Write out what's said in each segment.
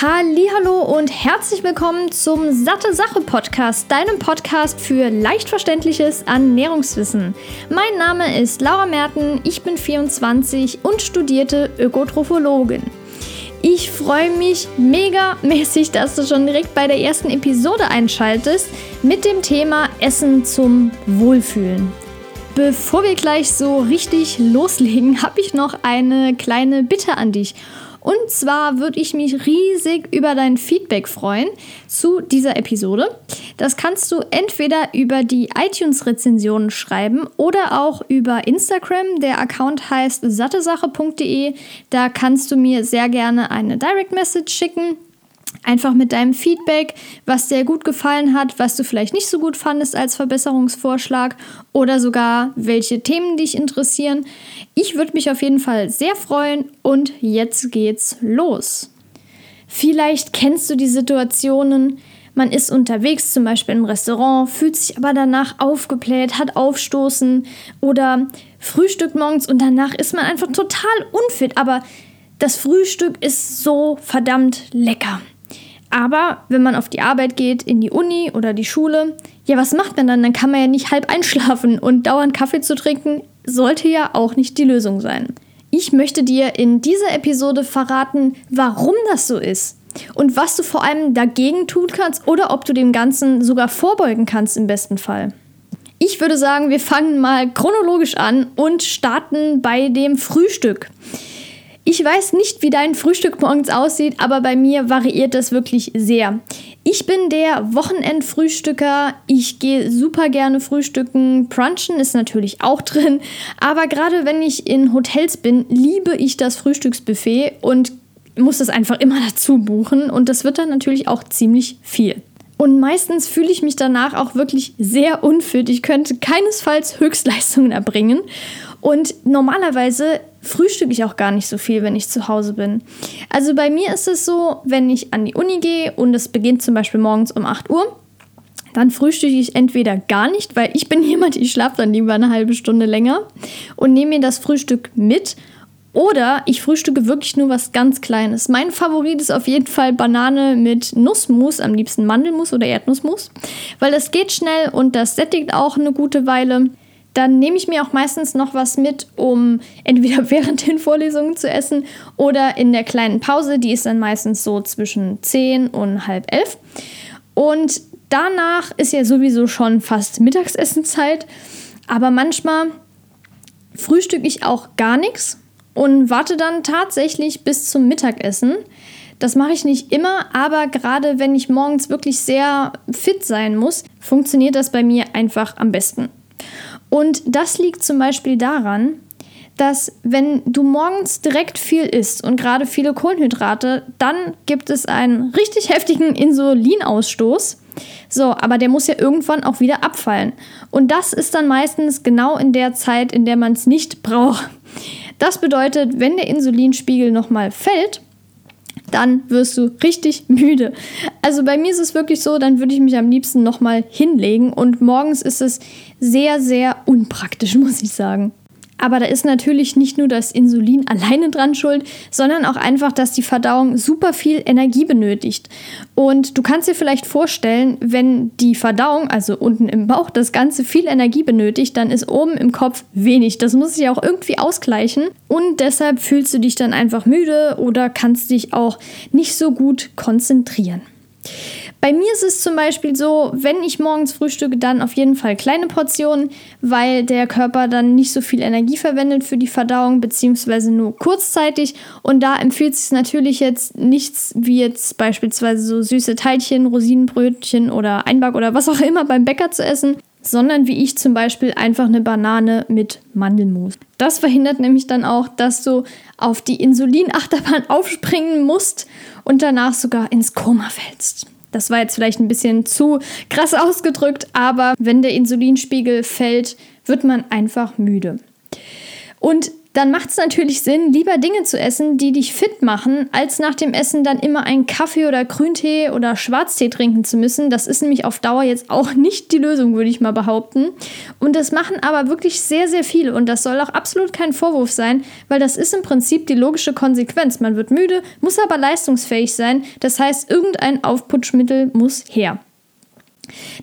Hallo und herzlich willkommen zum Satte Sache Podcast, deinem Podcast für leicht verständliches Ernährungswissen. Mein Name ist Laura Merten, ich bin 24 und studierte Ökotrophologin. Ich freue mich mega mäßig, dass du schon direkt bei der ersten Episode einschaltest mit dem Thema Essen zum Wohlfühlen. Bevor wir gleich so richtig loslegen, habe ich noch eine kleine Bitte an dich. Und zwar würde ich mich riesig über dein Feedback freuen zu dieser Episode. Das kannst du entweder über die iTunes-Rezensionen schreiben oder auch über Instagram. Der Account heißt sattesache.de. Da kannst du mir sehr gerne eine Direct Message schicken Einfach mit deinem Feedback, was dir gut gefallen hat, was du vielleicht nicht so gut fandest als Verbesserungsvorschlag oder sogar welche Themen dich interessieren. Ich würde mich auf jeden Fall sehr freuen und jetzt geht's los. Vielleicht kennst du die Situationen, man ist unterwegs, zum Beispiel im Restaurant, fühlt sich aber danach aufgebläht, hat Aufstoßen oder Frühstück morgens und danach ist man einfach total unfit, aber das Frühstück ist so verdammt lecker. Aber wenn man auf die Arbeit geht, in die Uni oder die Schule, ja, was macht man dann? Dann kann man ja nicht halb einschlafen und dauernd Kaffee zu trinken, sollte ja auch nicht die Lösung sein. Ich möchte dir in dieser Episode verraten, warum das so ist und was du vor allem dagegen tun kannst oder ob du dem Ganzen sogar vorbeugen kannst im besten Fall. Ich würde sagen, wir fangen mal chronologisch an und starten bei dem Frühstück. Ich weiß nicht, wie dein Frühstück morgens aussieht, aber bei mir variiert das wirklich sehr. Ich bin der Wochenendfrühstücker. Ich gehe super gerne frühstücken. Brunchen ist natürlich auch drin. Aber gerade wenn ich in Hotels bin, liebe ich das Frühstücksbuffet und muss das einfach immer dazu buchen. Und das wird dann natürlich auch ziemlich viel. Und meistens fühle ich mich danach auch wirklich sehr unfit. Ich könnte keinesfalls Höchstleistungen erbringen. Und normalerweise frühstücke ich auch gar nicht so viel, wenn ich zu Hause bin. Also bei mir ist es so, wenn ich an die Uni gehe und es beginnt zum Beispiel morgens um 8 Uhr, dann frühstücke ich entweder gar nicht, weil ich bin jemand, ich schlafe dann lieber eine halbe Stunde länger und nehme mir das Frühstück mit. Oder ich frühstücke wirklich nur was ganz Kleines. Mein Favorit ist auf jeden Fall Banane mit Nussmus, am liebsten Mandelmus oder Erdnussmus, weil das geht schnell und das sättigt auch eine gute Weile dann nehme ich mir auch meistens noch was mit, um entweder während den Vorlesungen zu essen oder in der kleinen Pause. Die ist dann meistens so zwischen 10 und halb elf. Und danach ist ja sowieso schon fast Mittagsessenzeit. Aber manchmal frühstücke ich auch gar nichts und warte dann tatsächlich bis zum Mittagessen. Das mache ich nicht immer, aber gerade wenn ich morgens wirklich sehr fit sein muss, funktioniert das bei mir einfach am besten. Und das liegt zum Beispiel daran, dass wenn du morgens direkt viel isst und gerade viele Kohlenhydrate, dann gibt es einen richtig heftigen Insulinausstoß. So, aber der muss ja irgendwann auch wieder abfallen. Und das ist dann meistens genau in der Zeit, in der man es nicht braucht. Das bedeutet, wenn der Insulinspiegel nochmal fällt, dann wirst du richtig müde. Also bei mir ist es wirklich so, dann würde ich mich am liebsten nochmal hinlegen und morgens ist es sehr, sehr unpraktisch, muss ich sagen. Aber da ist natürlich nicht nur das Insulin alleine dran schuld, sondern auch einfach, dass die Verdauung super viel Energie benötigt. Und du kannst dir vielleicht vorstellen, wenn die Verdauung, also unten im Bauch, das Ganze viel Energie benötigt, dann ist oben im Kopf wenig. Das muss sich auch irgendwie ausgleichen. Und deshalb fühlst du dich dann einfach müde oder kannst dich auch nicht so gut konzentrieren. Bei mir ist es zum Beispiel so, wenn ich morgens frühstücke, dann auf jeden Fall kleine Portionen, weil der Körper dann nicht so viel Energie verwendet für die Verdauung, beziehungsweise nur kurzzeitig. Und da empfiehlt sich natürlich jetzt nichts wie jetzt beispielsweise so süße Teilchen, Rosinenbrötchen oder Einback oder was auch immer beim Bäcker zu essen, sondern wie ich zum Beispiel einfach eine Banane mit Mandelmus. Das verhindert nämlich dann auch, dass du auf die Insulinachterbahn aufspringen musst und danach sogar ins Koma fällst. Das war jetzt vielleicht ein bisschen zu krass ausgedrückt, aber wenn der Insulinspiegel fällt, wird man einfach müde. Und dann macht es natürlich Sinn, lieber Dinge zu essen, die dich fit machen, als nach dem Essen dann immer einen Kaffee oder Grüntee oder Schwarztee trinken zu müssen. Das ist nämlich auf Dauer jetzt auch nicht die Lösung, würde ich mal behaupten. Und das machen aber wirklich sehr, sehr viele. Und das soll auch absolut kein Vorwurf sein, weil das ist im Prinzip die logische Konsequenz. Man wird müde, muss aber leistungsfähig sein. Das heißt, irgendein Aufputschmittel muss her.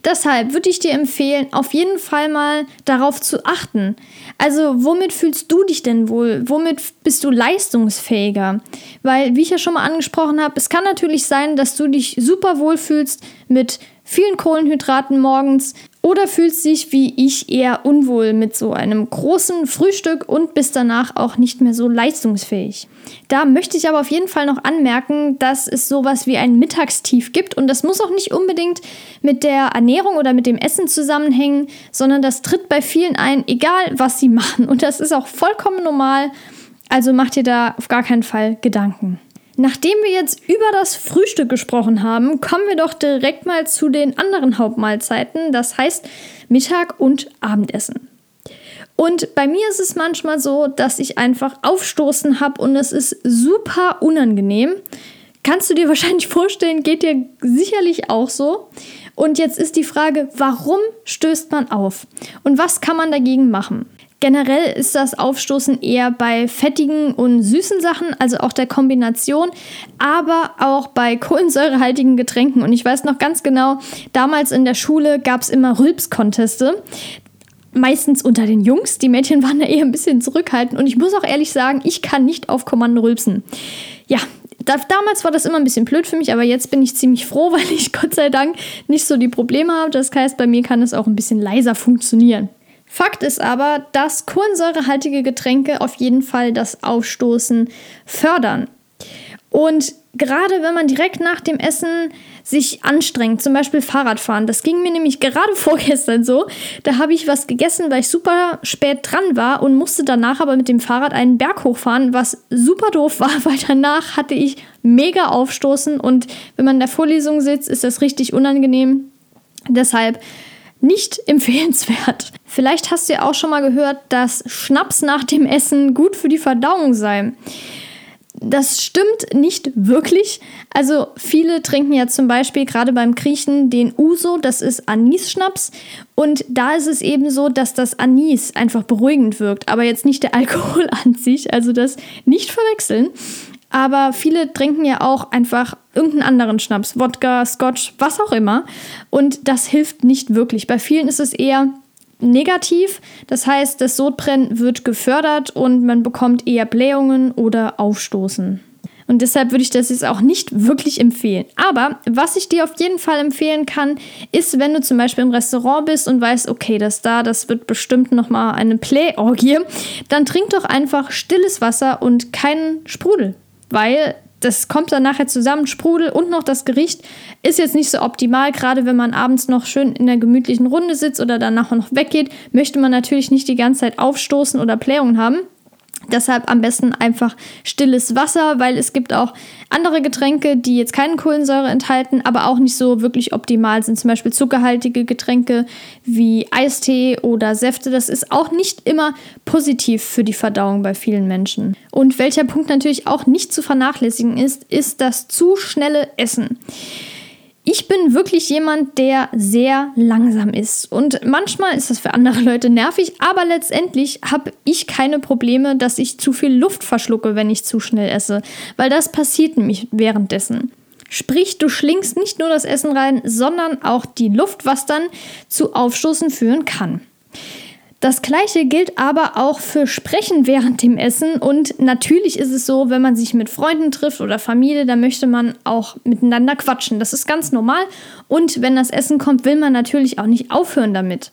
Deshalb würde ich dir empfehlen, auf jeden Fall mal darauf zu achten. Also, womit fühlst du dich denn wohl? Womit bist du leistungsfähiger? Weil, wie ich ja schon mal angesprochen habe, es kann natürlich sein, dass du dich super wohl fühlst mit vielen Kohlenhydraten morgens oder fühlst dich wie ich eher unwohl mit so einem großen Frühstück und bist danach auch nicht mehr so leistungsfähig. Da möchte ich aber auf jeden Fall noch anmerken, dass es sowas wie ein Mittagstief gibt und das muss auch nicht unbedingt mit der Ernährung oder mit dem Essen zusammenhängen, sondern das tritt bei vielen ein, egal was sie machen und das ist auch vollkommen normal. Also macht ihr da auf gar keinen Fall Gedanken. Nachdem wir jetzt über das Frühstück gesprochen haben, kommen wir doch direkt mal zu den anderen Hauptmahlzeiten, das heißt Mittag und Abendessen. Und bei mir ist es manchmal so, dass ich einfach Aufstoßen habe und es ist super unangenehm. Kannst du dir wahrscheinlich vorstellen, geht dir sicherlich auch so. Und jetzt ist die Frage, warum stößt man auf? Und was kann man dagegen machen? Generell ist das Aufstoßen eher bei fettigen und süßen Sachen, also auch der Kombination, aber auch bei kohlensäurehaltigen Getränken. Und ich weiß noch ganz genau, damals in der Schule gab es immer Rülps-Conteste. Meistens unter den Jungs. Die Mädchen waren da eher ein bisschen zurückhaltend. Und ich muss auch ehrlich sagen, ich kann nicht auf Kommando rülpsen. Ja, da, damals war das immer ein bisschen blöd für mich, aber jetzt bin ich ziemlich froh, weil ich Gott sei Dank nicht so die Probleme habe. Das heißt, bei mir kann es auch ein bisschen leiser funktionieren. Fakt ist aber, dass kohlensäurehaltige Getränke auf jeden Fall das Aufstoßen fördern. Und gerade wenn man direkt nach dem Essen sich anstrengt, zum Beispiel Fahrradfahren, das ging mir nämlich gerade vorgestern so, da habe ich was gegessen, weil ich super spät dran war und musste danach aber mit dem Fahrrad einen Berg hochfahren, was super doof war, weil danach hatte ich mega Aufstoßen und wenn man in der Vorlesung sitzt, ist das richtig unangenehm. Deshalb nicht empfehlenswert. Vielleicht hast du ja auch schon mal gehört, dass Schnaps nach dem Essen gut für die Verdauung sei. Das stimmt nicht wirklich. Also viele trinken ja zum Beispiel gerade beim Griechen den Uso, das ist Anis-Schnaps. Und da ist es eben so, dass das Anis einfach beruhigend wirkt, aber jetzt nicht der Alkohol an sich. Also das nicht verwechseln. Aber viele trinken ja auch einfach irgendeinen anderen Schnaps, Wodka, Scotch, was auch immer. Und das hilft nicht wirklich. Bei vielen ist es eher negativ. Das heißt, das Sodbrennen wird gefördert und man bekommt eher Blähungen oder Aufstoßen. Und deshalb würde ich das jetzt auch nicht wirklich empfehlen. Aber was ich dir auf jeden Fall empfehlen kann, ist, wenn du zum Beispiel im Restaurant bist und weißt, okay, das da, das wird bestimmt nochmal eine Play-Orgie, dann trink doch einfach stilles Wasser und keinen Sprudel weil das kommt dann nachher zusammen, Sprudel und noch das Gericht ist jetzt nicht so optimal, gerade wenn man abends noch schön in der gemütlichen Runde sitzt oder dann nachher noch weggeht, möchte man natürlich nicht die ganze Zeit aufstoßen oder Blähungen haben. Deshalb am besten einfach stilles Wasser, weil es gibt auch andere Getränke, die jetzt keine Kohlensäure enthalten, aber auch nicht so wirklich optimal sind. Zum Beispiel zuckerhaltige Getränke wie Eistee oder Säfte. Das ist auch nicht immer positiv für die Verdauung bei vielen Menschen. Und welcher Punkt natürlich auch nicht zu vernachlässigen ist, ist das zu schnelle Essen. Ich bin wirklich jemand, der sehr langsam ist. Und manchmal ist das für andere Leute nervig, aber letztendlich habe ich keine Probleme, dass ich zu viel Luft verschlucke, wenn ich zu schnell esse. Weil das passiert nämlich währenddessen. Sprich, du schlingst nicht nur das Essen rein, sondern auch die Luft, was dann zu Aufstoßen führen kann. Das gleiche gilt aber auch für Sprechen während dem Essen und natürlich ist es so, wenn man sich mit Freunden trifft oder Familie, dann möchte man auch miteinander quatschen. Das ist ganz normal und wenn das Essen kommt, will man natürlich auch nicht aufhören damit.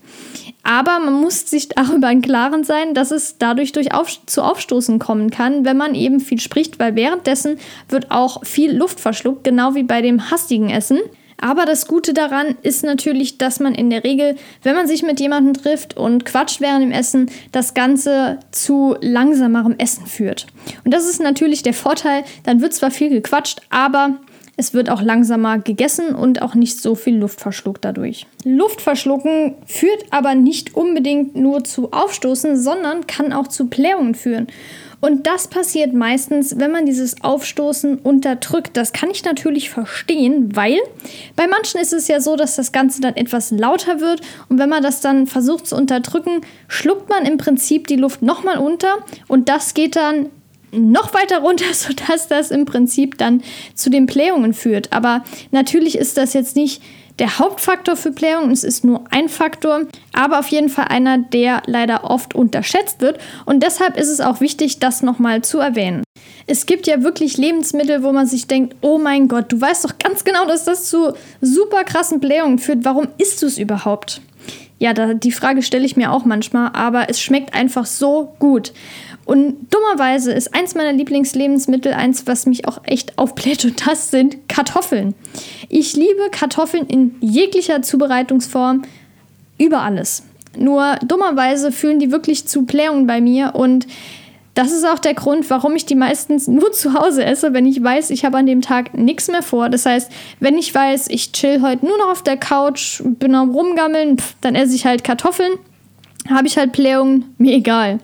Aber man muss sich darüber im Klaren sein, dass es dadurch durch auf, zu Aufstoßen kommen kann, wenn man eben viel spricht, weil währenddessen wird auch viel Luft verschluckt, genau wie bei dem hastigen Essen. Aber das Gute daran ist natürlich, dass man in der Regel, wenn man sich mit jemandem trifft und quatscht während dem Essen, das Ganze zu langsamerem Essen führt. Und das ist natürlich der Vorteil. Dann wird zwar viel gequatscht, aber Es wird auch langsamer gegessen und auch nicht so viel Luft verschluckt dadurch. Luftverschlucken führt aber nicht unbedingt nur zu Aufstoßen, sondern kann auch zu Blähungen führen. Und das passiert meistens, wenn man dieses Aufstoßen unterdrückt. Das kann ich natürlich verstehen, weil bei manchen ist es ja so, dass das Ganze dann etwas lauter wird. Und wenn man das dann versucht zu unterdrücken, schluckt man im Prinzip die Luft nochmal unter. Und das geht dann noch weiter runter, sodass das im Prinzip dann zu den Blähungen führt. Aber natürlich ist das jetzt nicht der Hauptfaktor für Blähungen. Es ist nur ein Faktor, aber auf jeden Fall einer, der leider oft unterschätzt wird. Und deshalb ist es auch wichtig, das nochmal zu erwähnen. Es gibt ja wirklich Lebensmittel, wo man sich denkt, oh mein Gott, du weißt doch ganz genau, dass das zu super krassen Blähungen führt. Warum isst du es überhaupt? Ja, da, die Frage stelle ich mir auch manchmal, aber es schmeckt einfach so gut. Und dummerweise ist eins meiner Lieblingslebensmittel eins, was mich auch echt aufbläht, und das sind Kartoffeln. Ich liebe Kartoffeln in jeglicher Zubereitungsform über alles. Nur dummerweise fühlen die wirklich zu Blähungen bei mir und das ist auch der Grund, warum ich die meistens nur zu Hause esse, wenn ich weiß, ich habe an dem Tag nichts mehr vor. Das heißt, wenn ich weiß, ich chill heute nur noch auf der Couch, bin am Rumgammeln, pff, dann esse ich halt Kartoffeln. Habe ich halt Blähungen, mir egal.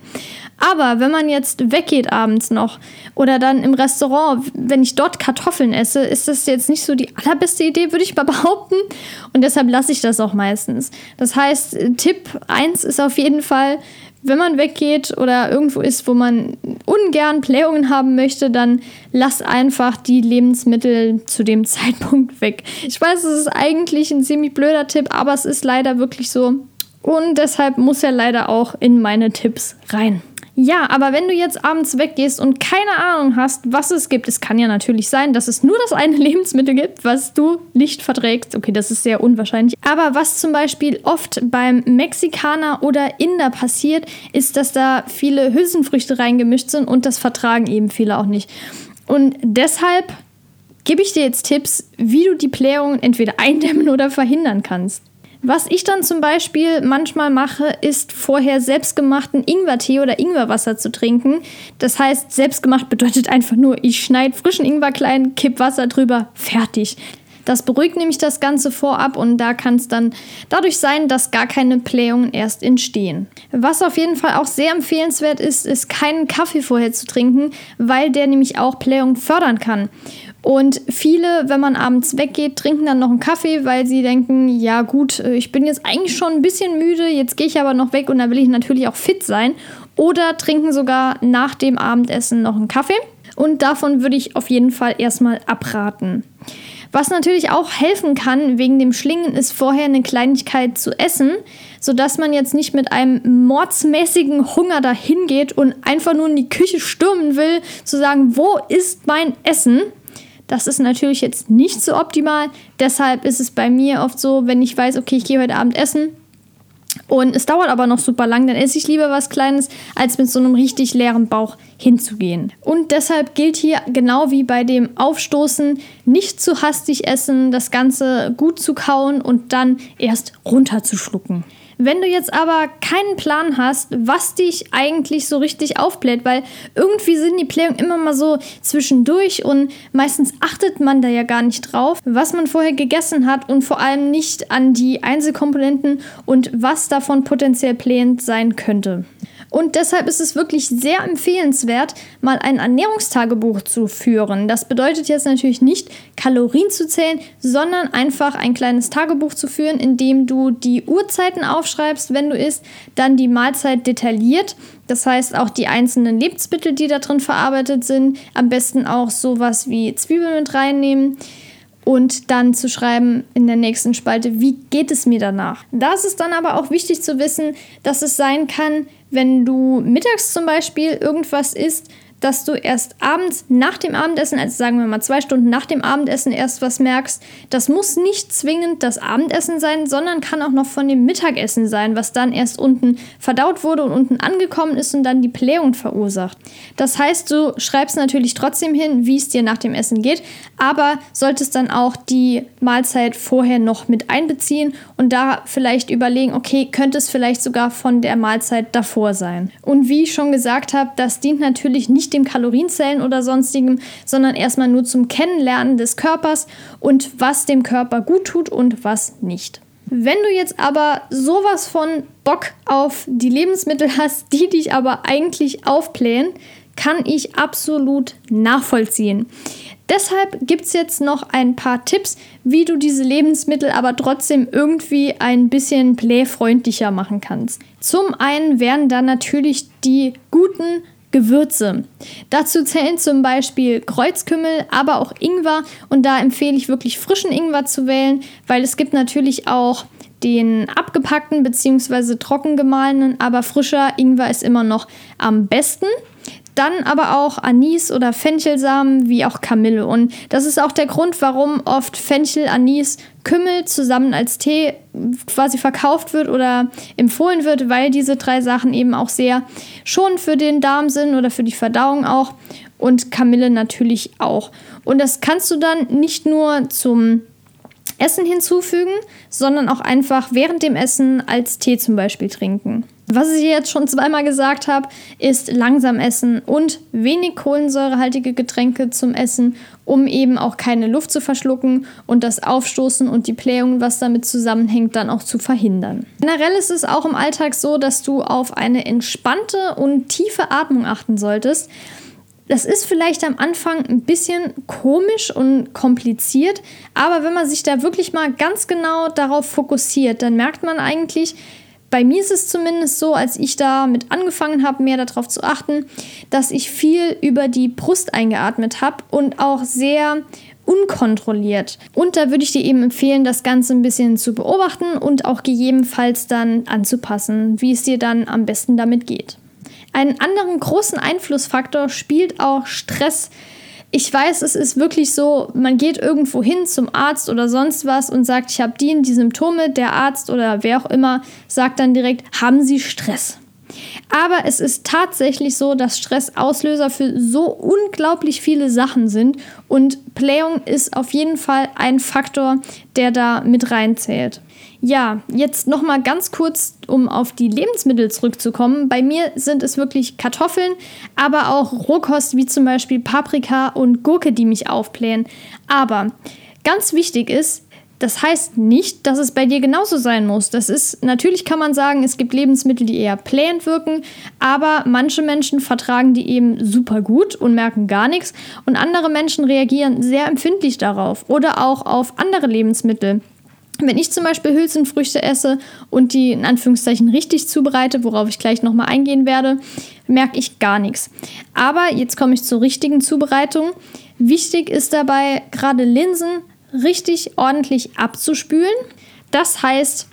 Aber wenn man jetzt weggeht abends noch oder dann im Restaurant, wenn ich dort Kartoffeln esse, ist das jetzt nicht so die allerbeste Idee, würde ich mal behaupten. Und deshalb lasse ich das auch meistens. Das heißt, Tipp 1 ist auf jeden Fall, wenn man weggeht oder irgendwo ist, wo man ungern Blähungen haben möchte, dann lass einfach die Lebensmittel zu dem Zeitpunkt weg. Ich weiß, es ist eigentlich ein ziemlich blöder Tipp, aber es ist leider wirklich so. Und deshalb muss er leider auch in meine Tipps rein. Ja, aber wenn du jetzt abends weggehst und keine Ahnung hast, was es gibt, es kann ja natürlich sein, dass es nur das eine Lebensmittel gibt, was du nicht verträgst. Okay, das ist sehr unwahrscheinlich. Aber was zum Beispiel oft beim Mexikaner oder Inder passiert, ist, dass da viele Hülsenfrüchte reingemischt sind und das vertragen eben viele auch nicht. Und deshalb gebe ich dir jetzt Tipps, wie du die Blähungen entweder eindämmen oder verhindern kannst. Was ich dann zum Beispiel manchmal mache, ist vorher selbstgemachten Ingwertee oder Ingwerwasser zu trinken. Das heißt, selbstgemacht bedeutet einfach nur, ich schneide frischen Ingwer klein, kipp Wasser drüber, fertig. Das beruhigt nämlich das Ganze vorab und da kann es dann dadurch sein, dass gar keine Blähungen erst entstehen. Was auf jeden Fall auch sehr empfehlenswert ist, ist keinen Kaffee vorher zu trinken, weil der nämlich auch Blähungen fördern kann. Und viele, wenn man abends weggeht, trinken dann noch einen Kaffee, weil sie denken, ja gut, äh, ich bin jetzt eigentlich schon ein bisschen müde, jetzt gehe ich aber noch weg und dann will ich natürlich auch fit sein. Oder trinken sogar nach dem Abendessen noch einen Kaffee. Und davon würde ich auf jeden Fall erstmal abraten. Was natürlich auch helfen kann wegen dem Schlingen, ist vorher eine Kleinigkeit zu essen, sodass man jetzt nicht mit einem mordsmäßigen Hunger dahin geht und einfach nur in die Küche stürmen will, zu sagen, wo ist mein Essen? Das ist natürlich jetzt nicht so optimal. Deshalb ist es bei mir oft so, wenn ich weiß, okay, ich gehe heute Abend essen und es dauert aber noch super lang, dann esse ich lieber was Kleines, als mit so einem richtig leeren Bauch hinzugehen. Und deshalb gilt hier genau wie bei dem Aufstoßen, nicht zu hastig essen, das Ganze gut zu kauen und dann erst runterzuschlucken. Wenn du jetzt aber keinen Plan hast, was dich eigentlich so richtig aufbläht, weil irgendwie sind die Blähungen immer mal so zwischendurch und meistens achtet man da ja gar nicht drauf, was man vorher gegessen hat und vor allem nicht an die Einzelkomponenten und was davon potenziell blähend sein könnte. Und deshalb ist es wirklich sehr empfehlenswert, mal ein Ernährungstagebuch zu führen. Das bedeutet jetzt natürlich nicht, Kalorien zu zählen, sondern einfach ein kleines Tagebuch zu führen, in dem du die Uhrzeiten aufschreibst, wenn du isst, dann die Mahlzeit detailliert. Das heißt auch die einzelnen Lebensmittel, die da drin verarbeitet sind. Am besten auch sowas wie Zwiebeln mit reinnehmen und dann zu schreiben in der nächsten Spalte, wie geht es mir danach. Da ist dann aber auch wichtig zu wissen, dass es sein kann, wenn du mittags zum Beispiel irgendwas isst, dass du erst abends nach dem Abendessen, also sagen wir mal zwei Stunden nach dem Abendessen erst was merkst. Das muss nicht zwingend das Abendessen sein, sondern kann auch noch von dem Mittagessen sein, was dann erst unten verdaut wurde und unten angekommen ist und dann die Blähung verursacht. Das heißt, du schreibst natürlich trotzdem hin, wie es dir nach dem Essen geht, aber solltest dann auch die Mahlzeit vorher noch mit einbeziehen und da vielleicht überlegen, okay, könnte es vielleicht sogar von der Mahlzeit davor sein. Und wie ich schon gesagt habe, das dient natürlich nicht nicht dem Kalorienzellen oder sonstigem, sondern erstmal nur zum Kennenlernen des Körpers und was dem Körper gut tut und was nicht. Wenn du jetzt aber sowas von Bock auf die Lebensmittel hast, die dich aber eigentlich aufblähen, kann ich absolut nachvollziehen. Deshalb gibt es jetzt noch ein paar Tipps, wie du diese Lebensmittel aber trotzdem irgendwie ein bisschen playfreundlicher machen kannst. Zum einen wären dann natürlich die guten Gewürze. Dazu zählen zum Beispiel Kreuzkümmel, aber auch Ingwer. Und da empfehle ich wirklich frischen Ingwer zu wählen, weil es gibt natürlich auch den abgepackten bzw. trocken gemahlenen, aber frischer Ingwer ist immer noch am besten. Dann aber auch Anis oder Fenchelsamen wie auch Kamille. Und das ist auch der Grund, warum oft Fenchel, Anis, Kümmel zusammen als Tee quasi verkauft wird oder empfohlen wird, weil diese drei Sachen eben auch sehr schon für den Darm sind oder für die Verdauung auch. Und Kamille natürlich auch. Und das kannst du dann nicht nur zum Essen hinzufügen, sondern auch einfach während dem Essen als Tee zum Beispiel trinken. Was ich jetzt schon zweimal gesagt habe, ist langsam essen und wenig kohlensäurehaltige Getränke zum Essen, um eben auch keine Luft zu verschlucken und das Aufstoßen und die Blähung, was damit zusammenhängt, dann auch zu verhindern. Generell ist es auch im Alltag so, dass du auf eine entspannte und tiefe Atmung achten solltest. Das ist vielleicht am Anfang ein bisschen komisch und kompliziert, aber wenn man sich da wirklich mal ganz genau darauf fokussiert, dann merkt man eigentlich, bei mir ist es zumindest so, als ich damit angefangen habe, mehr darauf zu achten, dass ich viel über die Brust eingeatmet habe und auch sehr unkontrolliert. Und da würde ich dir eben empfehlen, das Ganze ein bisschen zu beobachten und auch gegebenenfalls dann anzupassen, wie es dir dann am besten damit geht. Einen anderen großen Einflussfaktor spielt auch Stress ich weiß, es ist wirklich so, man geht irgendwo hin zum Arzt oder sonst was und sagt, ich habe die und die Symptome. Der Arzt oder wer auch immer sagt dann direkt, haben Sie Stress? Aber es ist tatsächlich so, dass Stress Auslöser für so unglaublich viele Sachen sind und Playung ist auf jeden Fall ein Faktor, der da mit reinzählt. Ja, jetzt noch mal ganz kurz, um auf die Lebensmittel zurückzukommen. Bei mir sind es wirklich Kartoffeln, aber auch Rohkost wie zum Beispiel Paprika und Gurke, die mich aufblähen. Aber ganz wichtig ist, das heißt nicht, dass es bei dir genauso sein muss. Das ist, natürlich kann man sagen, es gibt Lebensmittel, die eher plähend wirken, aber manche Menschen vertragen die eben super gut und merken gar nichts und andere Menschen reagieren sehr empfindlich darauf oder auch auf andere Lebensmittel. Wenn ich zum Beispiel Hülsenfrüchte esse und die in Anführungszeichen richtig zubereite, worauf ich gleich nochmal eingehen werde, merke ich gar nichts. Aber jetzt komme ich zur richtigen Zubereitung. Wichtig ist dabei, gerade Linsen richtig ordentlich abzuspülen. Das heißt,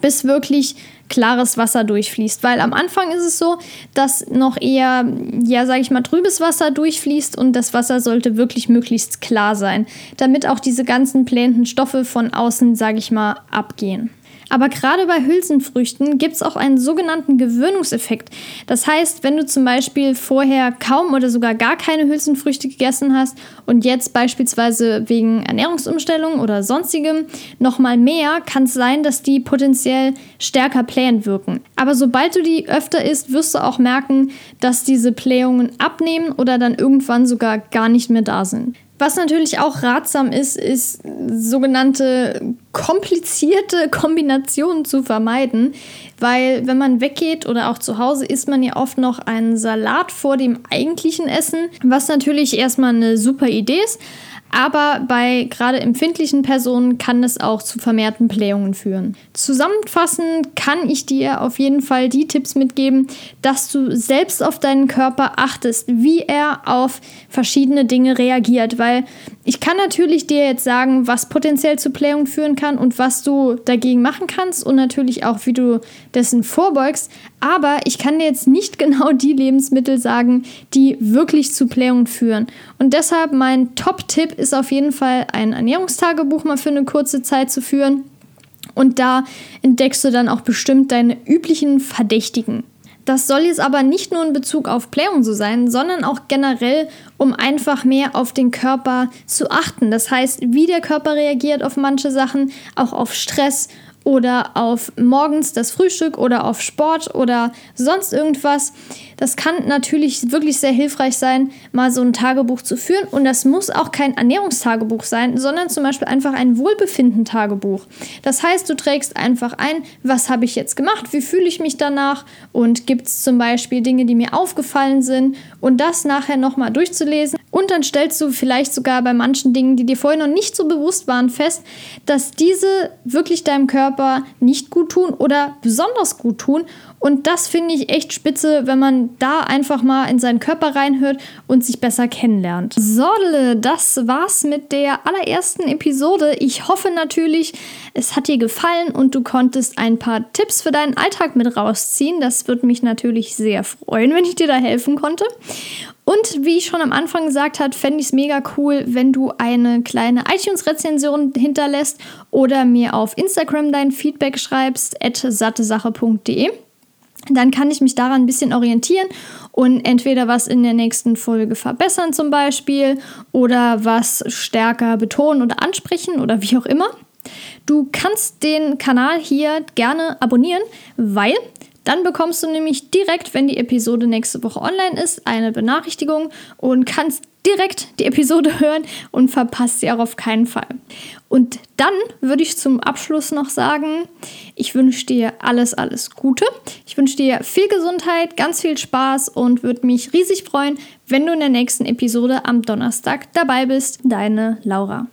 bis wirklich klares Wasser durchfließt. Weil am Anfang ist es so, dass noch eher, ja, sage ich mal, trübes Wasser durchfließt und das Wasser sollte wirklich möglichst klar sein, damit auch diese ganzen plänenden Stoffe von außen, sage ich mal, abgehen. Aber gerade bei Hülsenfrüchten gibt es auch einen sogenannten Gewöhnungseffekt. Das heißt, wenn du zum Beispiel vorher kaum oder sogar gar keine Hülsenfrüchte gegessen hast und jetzt beispielsweise wegen Ernährungsumstellung oder sonstigem nochmal mehr, kann es sein, dass die potenziell stärker plähend wirken. Aber sobald du die öfter isst, wirst du auch merken, dass diese Blähungen abnehmen oder dann irgendwann sogar gar nicht mehr da sind. Was natürlich auch ratsam ist, ist sogenannte komplizierte Kombinationen zu vermeiden, weil wenn man weggeht oder auch zu Hause isst man ja oft noch einen Salat vor dem eigentlichen Essen, was natürlich erstmal eine super Idee ist, aber bei gerade empfindlichen Personen kann es auch zu vermehrten Blähungen führen. Zusammenfassend kann ich dir auf jeden Fall die Tipps mitgeben, dass du selbst auf deinen Körper achtest, wie er auf verschiedene Dinge reagiert, weil ich kann natürlich dir jetzt sagen, was potenziell zu Blähungen führen kann und was du dagegen machen kannst und natürlich auch, wie du dessen vorbeugst. Aber ich kann dir jetzt nicht genau die Lebensmittel sagen, die wirklich zu Blähungen führen. Und deshalb mein Top-Tipp ist auf jeden Fall ein Ernährungstagebuch mal für eine kurze Zeit zu führen. Und da entdeckst du dann auch bestimmt deine üblichen Verdächtigen. Das soll jetzt aber nicht nur in Bezug auf Blähung so sein, sondern auch generell, um einfach mehr auf den Körper zu achten. Das heißt, wie der Körper reagiert auf manche Sachen, auch auf Stress oder auf morgens das Frühstück oder auf Sport oder sonst irgendwas. Das kann natürlich wirklich sehr hilfreich sein, mal so ein Tagebuch zu führen. Und das muss auch kein Ernährungstagebuch sein, sondern zum Beispiel einfach ein Wohlbefinden-Tagebuch. Das heißt, du trägst einfach ein, was habe ich jetzt gemacht, wie fühle ich mich danach und gibt es zum Beispiel Dinge, die mir aufgefallen sind und das nachher nochmal durchzulesen. Und dann stellst du vielleicht sogar bei manchen Dingen, die dir vorher noch nicht so bewusst waren, fest, dass diese wirklich deinem Körper nicht gut tun oder besonders gut tun und das finde ich echt spitze, wenn man da einfach mal in seinen Körper reinhört und sich besser kennenlernt. Sodele, das war's mit der allerersten Episode. Ich hoffe natürlich, es hat dir gefallen und du konntest ein paar Tipps für deinen Alltag mit rausziehen. Das würde mich natürlich sehr freuen, wenn ich dir da helfen konnte. Und wie ich schon am Anfang gesagt habe, fände ich es mega cool, wenn du eine kleine iTunes-Rezension hinterlässt oder mir auf Instagram dein Feedback schreibst, at sattesache.de dann kann ich mich daran ein bisschen orientieren und entweder was in der nächsten Folge verbessern zum Beispiel oder was stärker betonen oder ansprechen oder wie auch immer. Du kannst den Kanal hier gerne abonnieren, weil dann bekommst du nämlich direkt, wenn die Episode nächste Woche online ist, eine Benachrichtigung und kannst direkt die Episode hören und verpasst sie auch auf keinen Fall. Und dann würde ich zum Abschluss noch sagen, ich wünsche dir alles, alles Gute. Ich wünsche dir viel Gesundheit, ganz viel Spaß und würde mich riesig freuen, wenn du in der nächsten Episode am Donnerstag dabei bist. Deine Laura.